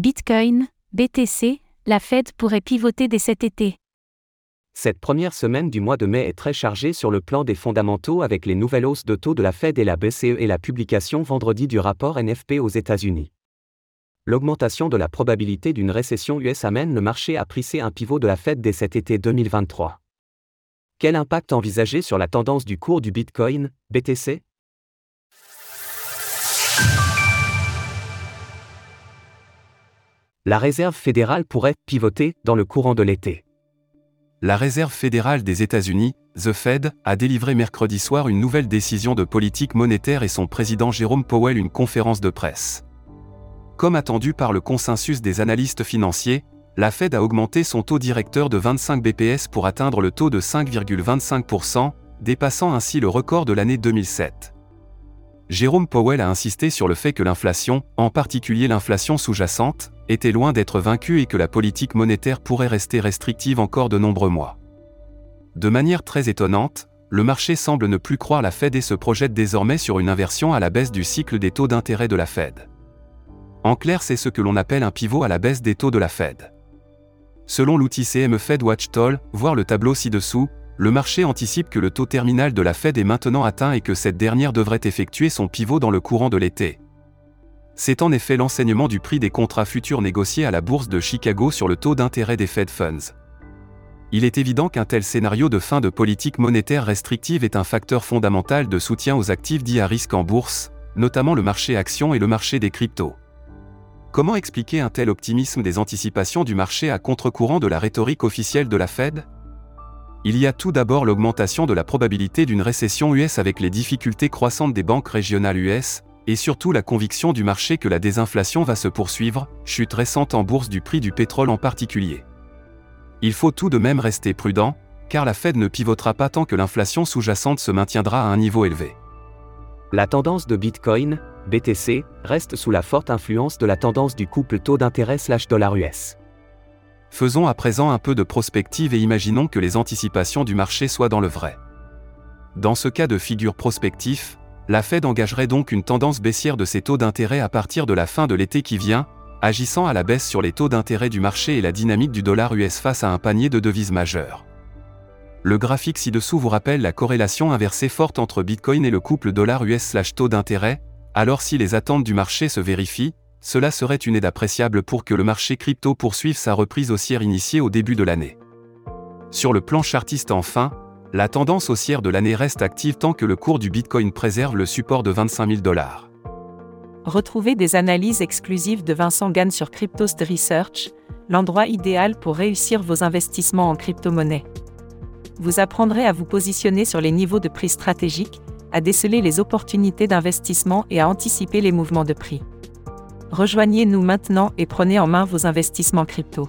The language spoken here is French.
Bitcoin, BTC, la Fed pourrait pivoter dès cet été. Cette première semaine du mois de mai est très chargée sur le plan des fondamentaux avec les nouvelles hausses de taux de la Fed et la BCE et la publication vendredi du rapport NFP aux États-Unis. L'augmentation de la probabilité d'une récession US amène le marché à prisser un pivot de la Fed dès cet été 2023. Quel impact envisagé sur la tendance du cours du Bitcoin, BTC La Réserve fédérale pourrait pivoter dans le courant de l'été. La Réserve fédérale des États-Unis, The Fed, a délivré mercredi soir une nouvelle décision de politique monétaire et son président Jérôme Powell une conférence de presse. Comme attendu par le consensus des analystes financiers, la Fed a augmenté son taux directeur de 25 BPS pour atteindre le taux de 5,25%, dépassant ainsi le record de l'année 2007. Jérôme Powell a insisté sur le fait que l'inflation, en particulier l'inflation sous-jacente, était loin d'être vaincue et que la politique monétaire pourrait rester restrictive encore de nombreux mois. De manière très étonnante, le marché semble ne plus croire la Fed et se projette désormais sur une inversion à la baisse du cycle des taux d'intérêt de la Fed. En clair, c'est ce que l'on appelle un pivot à la baisse des taux de la Fed. Selon l'outil CME Fed Watch Toll, voir le tableau ci-dessous, le marché anticipe que le taux terminal de la Fed est maintenant atteint et que cette dernière devrait effectuer son pivot dans le courant de l'été. C'est en effet l'enseignement du prix des contrats futurs négociés à la bourse de Chicago sur le taux d'intérêt des Fed Funds. Il est évident qu'un tel scénario de fin de politique monétaire restrictive est un facteur fondamental de soutien aux actifs dits à risque en bourse, notamment le marché actions et le marché des cryptos. Comment expliquer un tel optimisme des anticipations du marché à contre-courant de la rhétorique officielle de la Fed? Il y a tout d'abord l'augmentation de la probabilité d'une récession US avec les difficultés croissantes des banques régionales US, et surtout la conviction du marché que la désinflation va se poursuivre, chute récente en bourse du prix du pétrole en particulier. Il faut tout de même rester prudent, car la Fed ne pivotera pas tant que l'inflation sous-jacente se maintiendra à un niveau élevé. La tendance de Bitcoin, BTC, reste sous la forte influence de la tendance du couple taux d'intérêt slash dollar US. Faisons à présent un peu de prospective et imaginons que les anticipations du marché soient dans le vrai. Dans ce cas de figure prospectif, la Fed engagerait donc une tendance baissière de ses taux d'intérêt à partir de la fin de l'été qui vient, agissant à la baisse sur les taux d'intérêt du marché et la dynamique du dollar US face à un panier de devises majeures. Le graphique ci-dessous vous rappelle la corrélation inversée forte entre Bitcoin et le couple dollar US taux d'intérêt, alors si les attentes du marché se vérifient, cela serait une aide appréciable pour que le marché crypto poursuive sa reprise haussière initiée au début de l'année. Sur le plan chartiste enfin, la tendance haussière de l'année reste active tant que le cours du Bitcoin préserve le support de 25 000 dollars. Retrouvez des analyses exclusives de Vincent Gann sur Cryptost Research, l'endroit idéal pour réussir vos investissements en crypto-monnaie. Vous apprendrez à vous positionner sur les niveaux de prix stratégiques, à déceler les opportunités d'investissement et à anticiper les mouvements de prix. Rejoignez-nous maintenant et prenez en main vos investissements crypto.